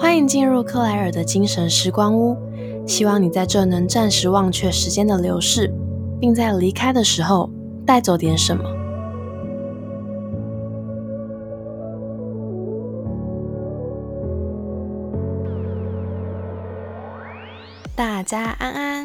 欢迎进入克莱尔的精神时光屋，希望你在这能暂时忘却时间的流逝，并在离开的时候带走点什么。大家安安，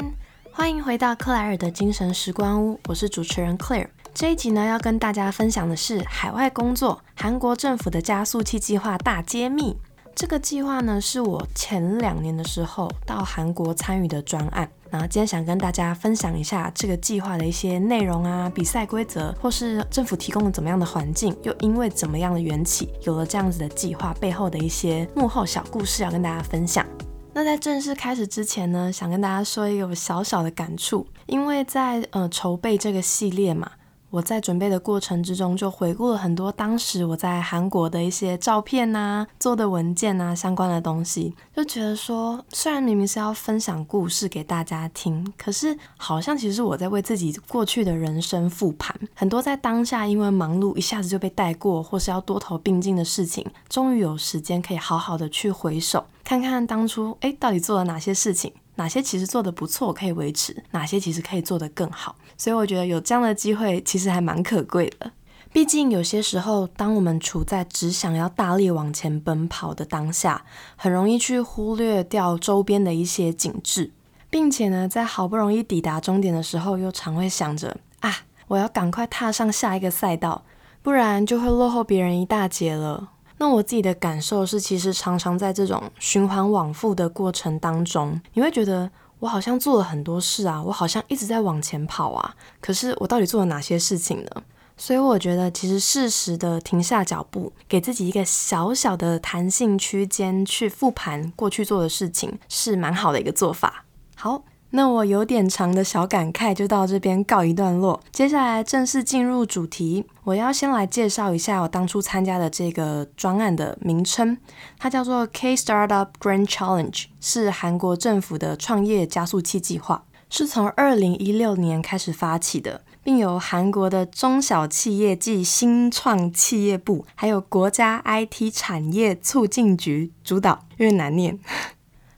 欢迎回到克莱尔的精神时光屋，我是主持人 Claire。这一集呢，要跟大家分享的是海外工作，韩国政府的加速器计划大揭秘。这个计划呢，是我前两年的时候到韩国参与的专案。然后今天想跟大家分享一下这个计划的一些内容啊，比赛规则，或是政府提供了怎么样的环境，又因为怎么样的缘起，有了这样子的计划背后的一些幕后小故事，要跟大家分享。那在正式开始之前呢，想跟大家说一个小小的感触，因为在呃筹备这个系列嘛。我在准备的过程之中，就回顾了很多当时我在韩国的一些照片呐、做的文件呐相关的东西，就觉得说，虽然明明是要分享故事给大家听，可是好像其实我在为自己过去的人生复盘，很多在当下因为忙碌一下子就被带过，或是要多头并进的事情，终于有时间可以好好的去回首，看看当初哎到底做了哪些事情。哪些其实做的不错，可以维持；哪些其实可以做得更好。所以我觉得有这样的机会，其实还蛮可贵的。毕竟有些时候，当我们处在只想要大力往前奔跑的当下，很容易去忽略掉周边的一些景致，并且呢，在好不容易抵达终点的时候，又常会想着啊，我要赶快踏上下一个赛道，不然就会落后别人一大截了。那我自己的感受是，其实常常在这种循环往复的过程当中，你会觉得我好像做了很多事啊，我好像一直在往前跑啊，可是我到底做了哪些事情呢？所以我觉得，其实适时的停下脚步，给自己一个小小的弹性区间去复盘过去做的事情，是蛮好的一个做法。好。那我有点长的小感慨就到这边告一段落，接下来正式进入主题。我要先来介绍一下我当初参加的这个专案的名称，它叫做 K Startup Grand Challenge，是韩国政府的创业加速器计划，是从二零一六年开始发起的，并由韩国的中小企业暨新创企业部，还有国家 IT 产业促进局主导，有点难念。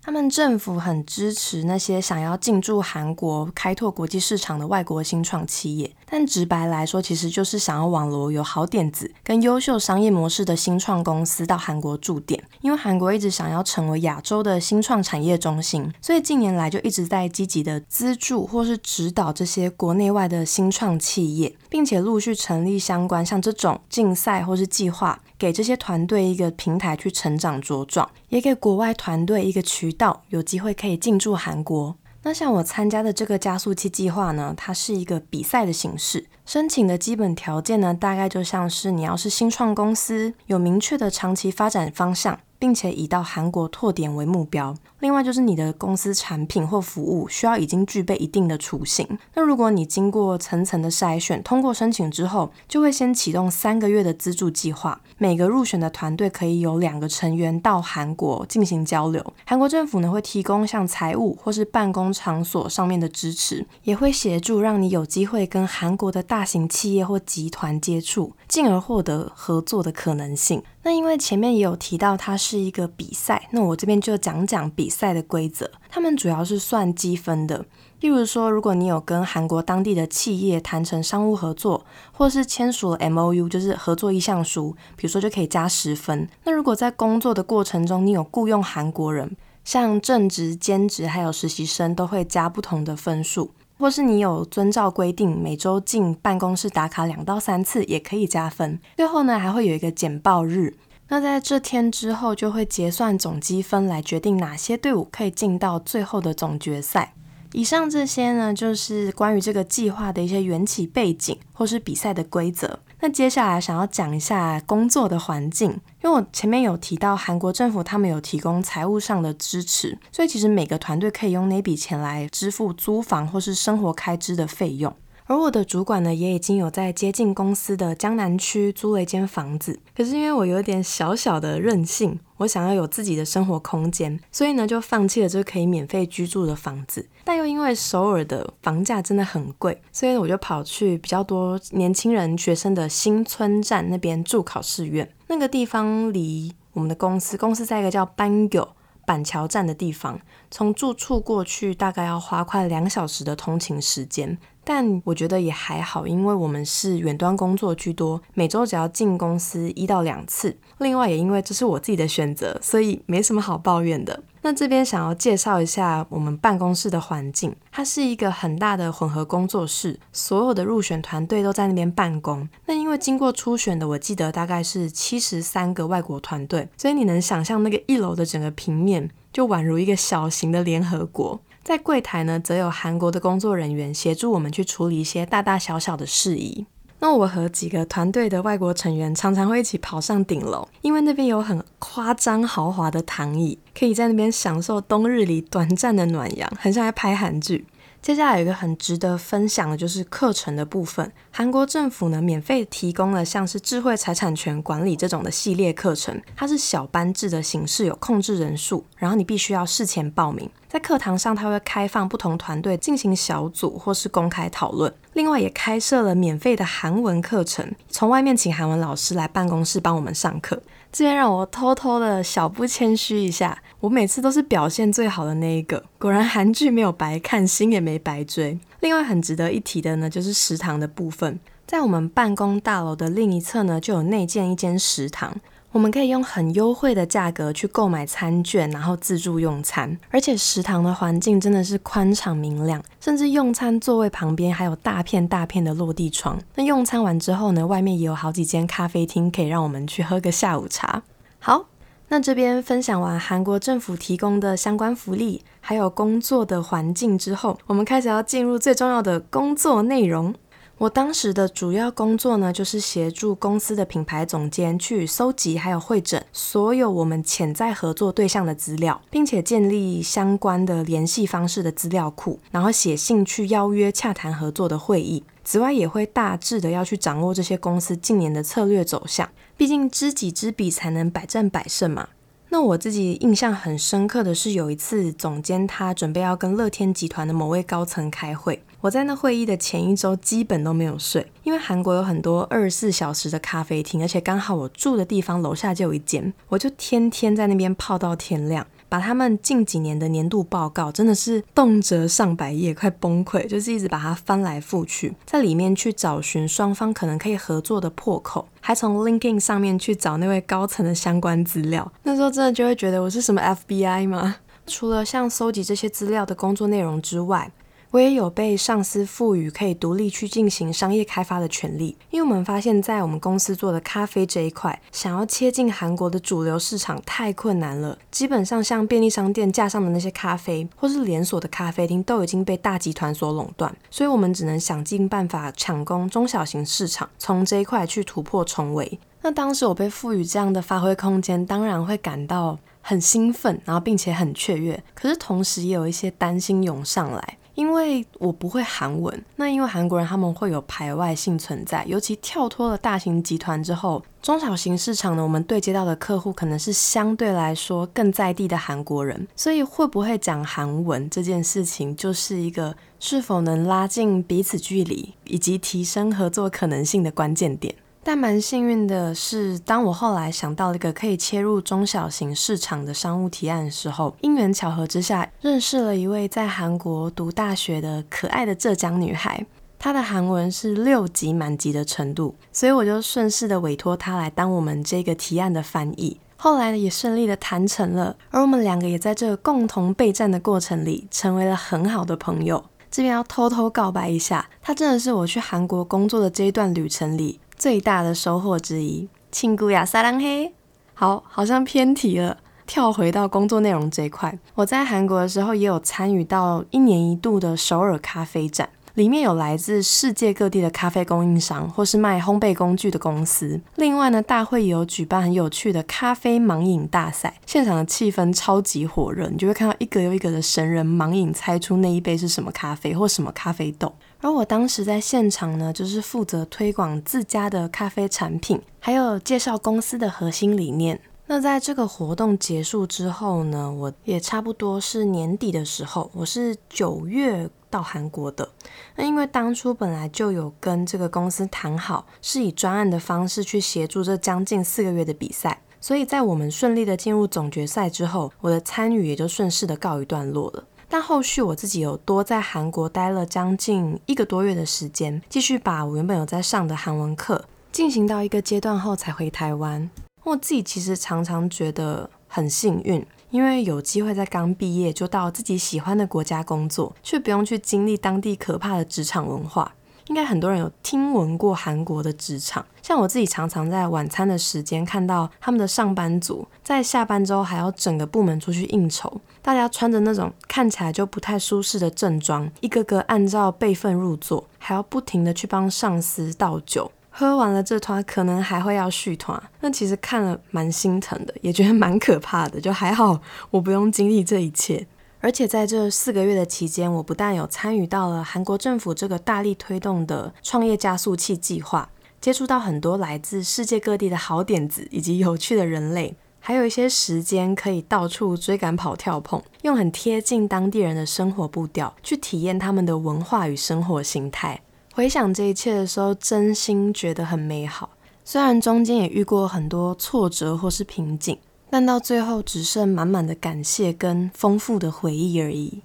他们政府很支持那些想要进驻韩国、开拓国际市场的外国新创企业。但直白来说，其实就是想要网罗有好点子跟优秀商业模式的新创公司到韩国驻点。因为韩国一直想要成为亚洲的新创产业中心，所以近年来就一直在积极的资助或是指导这些国内外的新创企业，并且陆续成立相关像这种竞赛或是计划，给这些团队一个平台去成长茁壮，也给国外团队一个渠道，有机会可以进驻韩国。那像我参加的这个加速器计划呢，它是一个比赛的形式。申请的基本条件呢，大概就像是你要是新创公司，有明确的长期发展方向。并且以到韩国拓点为目标。另外就是你的公司产品或服务需要已经具备一定的雏形。那如果你经过层层的筛选，通过申请之后，就会先启动三个月的资助计划。每个入选的团队可以有两个成员到韩国进行交流。韩国政府呢会提供像财务或是办公场所上面的支持，也会协助让你有机会跟韩国的大型企业或集团接触，进而获得合作的可能性。那因为前面也有提到它是一个比赛，那我这边就讲讲比赛的规则。他们主要是算积分的，例如说，如果你有跟韩国当地的企业谈成商务合作，或是签署了 M O U，就是合作意向书，比如说就可以加十分。那如果在工作的过程中，你有雇佣韩国人，像正职、兼职还有实习生，都会加不同的分数。或是你有遵照规定每周进办公室打卡两到三次，也可以加分。最后呢，还会有一个简报日。那在这天之后，就会结算总积分来决定哪些队伍可以进到最后的总决赛。以上这些呢，就是关于这个计划的一些缘起背景，或是比赛的规则。那接下来想要讲一下工作的环境，因为我前面有提到韩国政府他们有提供财务上的支持，所以其实每个团队可以用那笔钱来支付租房或是生活开支的费用。而我的主管呢，也已经有在接近公司的江南区租了一间房子。可是因为我有点小小的任性，我想要有自己的生活空间，所以呢就放弃了这个可以免费居住的房子。但又因为首尔的房价真的很贵，所以我就跑去比较多年轻人学生的新村站那边住考试院。那个地方离。我们的公司，公司在一个叫班友板桥站的地方，从住处过去大概要花快两小时的通勤时间。但我觉得也还好，因为我们是远端工作居多，每周只要进公司一到两次。另外，也因为这是我自己的选择，所以没什么好抱怨的。那这边想要介绍一下我们办公室的环境，它是一个很大的混合工作室，所有的入选团队都在那边办公。那因为经过初选的，我记得大概是七十三个外国团队，所以你能想象那个一楼的整个平面就宛如一个小型的联合国。在柜台呢，则有韩国的工作人员协助我们去处理一些大大小小的事宜。那我和几个团队的外国成员常常会一起跑上顶楼，因为那边有很夸张豪华的躺椅，可以在那边享受冬日里短暂的暖阳，很像在拍韩剧。接下来有一个很值得分享的，就是课程的部分。韩国政府呢，免费提供了像是智慧财产权管理这种的系列课程，它是小班制的形式，有控制人数，然后你必须要事前报名。在课堂上，他会开放不同团队进行小组或是公开讨论。另外，也开设了免费的韩文课程，从外面请韩文老师来办公室帮我们上课。这边让我偷偷的小不谦虚一下，我每次都是表现最好的那一个。果然韩剧没有白看，心也没白追。另外很值得一提的呢，就是食堂的部分，在我们办公大楼的另一侧呢，就有内建一间食堂。我们可以用很优惠的价格去购买餐券，然后自助用餐。而且食堂的环境真的是宽敞明亮，甚至用餐座位旁边还有大片大片的落地窗。那用餐完之后呢，外面也有好几间咖啡厅，可以让我们去喝个下午茶。好，那这边分享完韩国政府提供的相关福利，还有工作的环境之后，我们开始要进入最重要的工作内容。我当时的主要工作呢，就是协助公司的品牌总监去搜集还有会诊所有我们潜在合作对象的资料，并且建立相关的联系方式的资料库，然后写信去邀约洽谈合作的会议。此外，也会大致的要去掌握这些公司近年的策略走向，毕竟知己知彼才能百战百胜嘛。那我自己印象很深刻的是，有一次总监他准备要跟乐天集团的某位高层开会，我在那会议的前一周基本都没有睡，因为韩国有很多二十四小时的咖啡厅，而且刚好我住的地方楼下就有一间，我就天天在那边泡到天亮。把他们近几年的年度报告，真的是动辄上百页，快崩溃，就是一直把它翻来覆去，在里面去找寻双方可能可以合作的破口，还从 LinkedIn 上面去找那位高层的相关资料。那时候真的就会觉得我是什么 FBI 吗？除了像搜集这些资料的工作内容之外，我也有被上司赋予可以独立去进行商业开发的权利，因为我们发现，在我们公司做的咖啡这一块，想要切进韩国的主流市场太困难了。基本上，像便利商店架上的那些咖啡，或是连锁的咖啡厅，都已经被大集团所垄断，所以我们只能想尽办法抢攻中小型市场，从这一块去突破重围。那当时我被赋予这样的发挥空间，当然会感到很兴奋，然后并且很雀跃，可是同时也有一些担心涌上来。因为我不会韩文，那因为韩国人他们会有排外性存在，尤其跳脱了大型集团之后，中小型市场呢，我们对接到的客户可能是相对来说更在地的韩国人，所以会不会讲韩文这件事情，就是一个是否能拉近彼此距离以及提升合作可能性的关键点。但蛮幸运的是，当我后来想到一个可以切入中小型市场的商务提案的时候，因缘巧合之下，认识了一位在韩国读大学的可爱的浙江女孩。她的韩文是六级满级的程度，所以我就顺势的委托她来当我们这个提案的翻译。后来也顺利的谈成了，而我们两个也在这个共同备战的过程里，成为了很好的朋友。这边要偷偷告白一下，她真的是我去韩国工作的这一段旅程里。最大的收获之一，庆姑呀，撒浪嘿，好，好像偏题了，跳回到工作内容这一块。我在韩国的时候，也有参与到一年一度的首尔咖啡展，里面有来自世界各地的咖啡供应商，或是卖烘焙工具的公司。另外呢，大会也有举办很有趣的咖啡盲饮大赛，现场的气氛超级火热，你就会看到一个又一个的神人盲饮，猜出那一杯是什么咖啡或什么咖啡豆。而我当时在现场呢，就是负责推广自家的咖啡产品，还有介绍公司的核心理念。那在这个活动结束之后呢，我也差不多是年底的时候，我是九月到韩国的。那因为当初本来就有跟这个公司谈好，是以专案的方式去协助这将近四个月的比赛。所以在我们顺利的进入总决赛之后，我的参与也就顺势的告一段落了。但后续我自己有多在韩国待了将近一个多月的时间，继续把我原本有在上的韩文课进行到一个阶段后才回台湾。我自己其实常常觉得很幸运，因为有机会在刚毕业就到自己喜欢的国家工作，却不用去经历当地可怕的职场文化。应该很多人有听闻过韩国的职场，像我自己常常在晚餐的时间看到他们的上班族在下班之后还要整个部门出去应酬，大家穿着那种看起来就不太舒适的正装，一个个按照辈分入座，还要不停的去帮上司倒酒，喝完了这团可能还会要续团，那其实看了蛮心疼的，也觉得蛮可怕的，就还好我不用经历这一切。而且在这四个月的期间，我不但有参与到了韩国政府这个大力推动的创业加速器计划，接触到很多来自世界各地的好点子以及有趣的人类，还有一些时间可以到处追赶跑跳碰，用很贴近当地人的生活步调去体验他们的文化与生活形态。回想这一切的时候，真心觉得很美好。虽然中间也遇过很多挫折或是瓶颈。但到最后只剩满满的感谢跟丰富的回忆而已。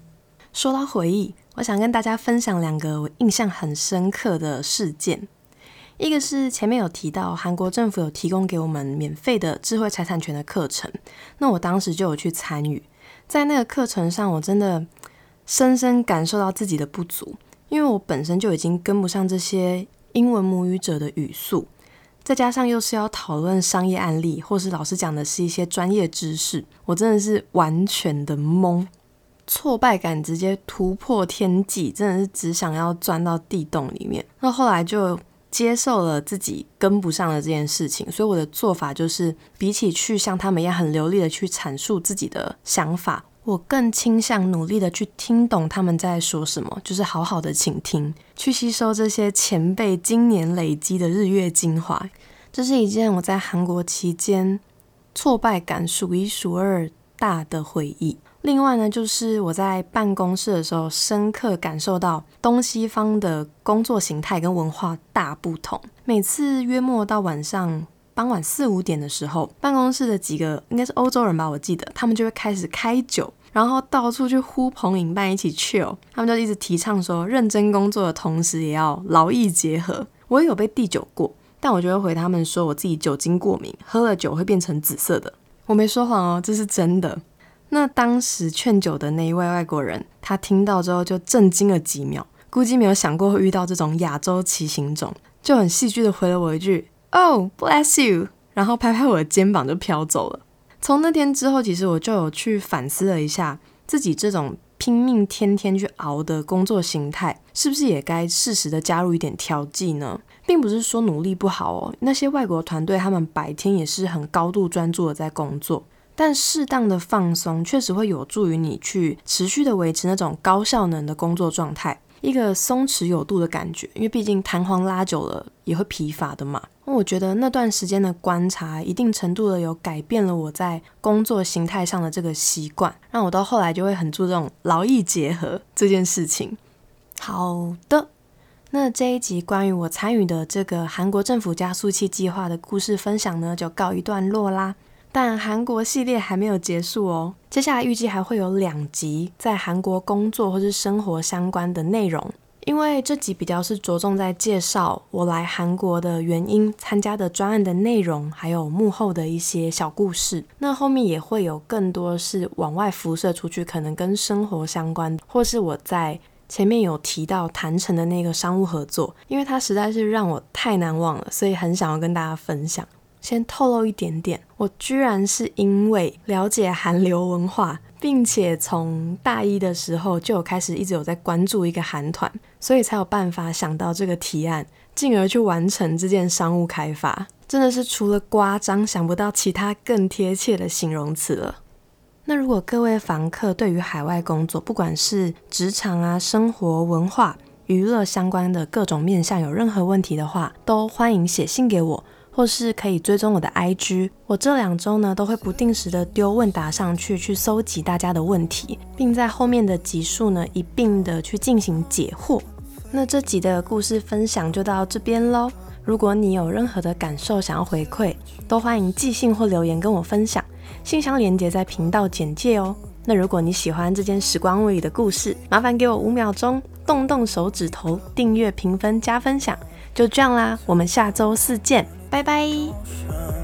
说到回忆，我想跟大家分享两个我印象很深刻的事件。一个是前面有提到，韩国政府有提供给我们免费的智慧财产权的课程，那我当时就有去参与。在那个课程上，我真的深深感受到自己的不足，因为我本身就已经跟不上这些英文母语者的语速。再加上又是要讨论商业案例，或是老师讲的是一些专业知识，我真的是完全的懵，挫败感直接突破天际，真的是只想要钻到地洞里面。那后来就接受了自己跟不上的这件事情，所以我的做法就是，比起去像他们一样很流利的去阐述自己的想法。我更倾向努力的去听懂他们在说什么，就是好好的倾听，去吸收这些前辈今年累积的日月精华。这是一件我在韩国期间挫败感数一数二大的回忆。另外呢，就是我在办公室的时候，深刻感受到东西方的工作形态跟文化大不同。每次约莫到晚上。傍晚四五点的时候，办公室的几个应该是欧洲人吧，我记得他们就会开始开酒，然后到处去呼朋引伴一起 chill。他们就一直提倡说，认真工作的同时也要劳逸结合。我也有被递酒过，但我就会回他们说我自己酒精过敏，喝了酒会变成紫色的。我没说谎哦，这是真的。那当时劝酒的那一位外国人，他听到之后就震惊了几秒，估计没有想过会遇到这种亚洲骑行种，就很戏剧的回了我一句。Oh, bless you！然后拍拍我的肩膀就飘走了。从那天之后，其实我就有去反思了一下，自己这种拼命天天去熬的工作形态，是不是也该适时的加入一点调剂呢？并不是说努力不好哦，那些外国团队他们白天也是很高度专注的在工作，但适当的放松确实会有助于你去持续的维持那种高效能的工作状态。一个松弛有度的感觉，因为毕竟弹簧拉久了也会疲乏的嘛。那我觉得那段时间的观察，一定程度的有改变了我在工作形态上的这个习惯，让我到后来就会很注重劳逸结合这件事情。好的，那这一集关于我参与的这个韩国政府加速器计划的故事分享呢，就告一段落啦。但韩国系列还没有结束哦，接下来预计还会有两集在韩国工作或是生活相关的内容。因为这集比较是着重在介绍我来韩国的原因、参加的专案的内容，还有幕后的一些小故事。那后面也会有更多是往外辐射出去，可能跟生活相关，或是我在前面有提到谈成的那个商务合作，因为它实在是让我太难忘了，所以很想要跟大家分享。先透露一点点，我居然是因为了解韩流文化，并且从大一的时候就有开始一直有在关注一个韩团，所以才有办法想到这个提案，进而去完成这件商务开发。真的是除了夸张，想不到其他更贴切的形容词了。那如果各位房客对于海外工作，不管是职场啊、生活、文化、娱乐相关的各种面向，有任何问题的话，都欢迎写信给我。或是可以追踪我的 IG，我这两周呢都会不定时的丢问答上去，去搜集大家的问题，并在后面的集数呢一并的去进行解惑。那这集的故事分享就到这边喽，如果你有任何的感受想要回馈，都欢迎寄信或留言跟我分享。信箱连接在频道简介哦。那如果你喜欢这件时光物语的故事，麻烦给我五秒钟，动动手指头，订阅、评分、加分享，就这样啦。我们下周四见，拜拜。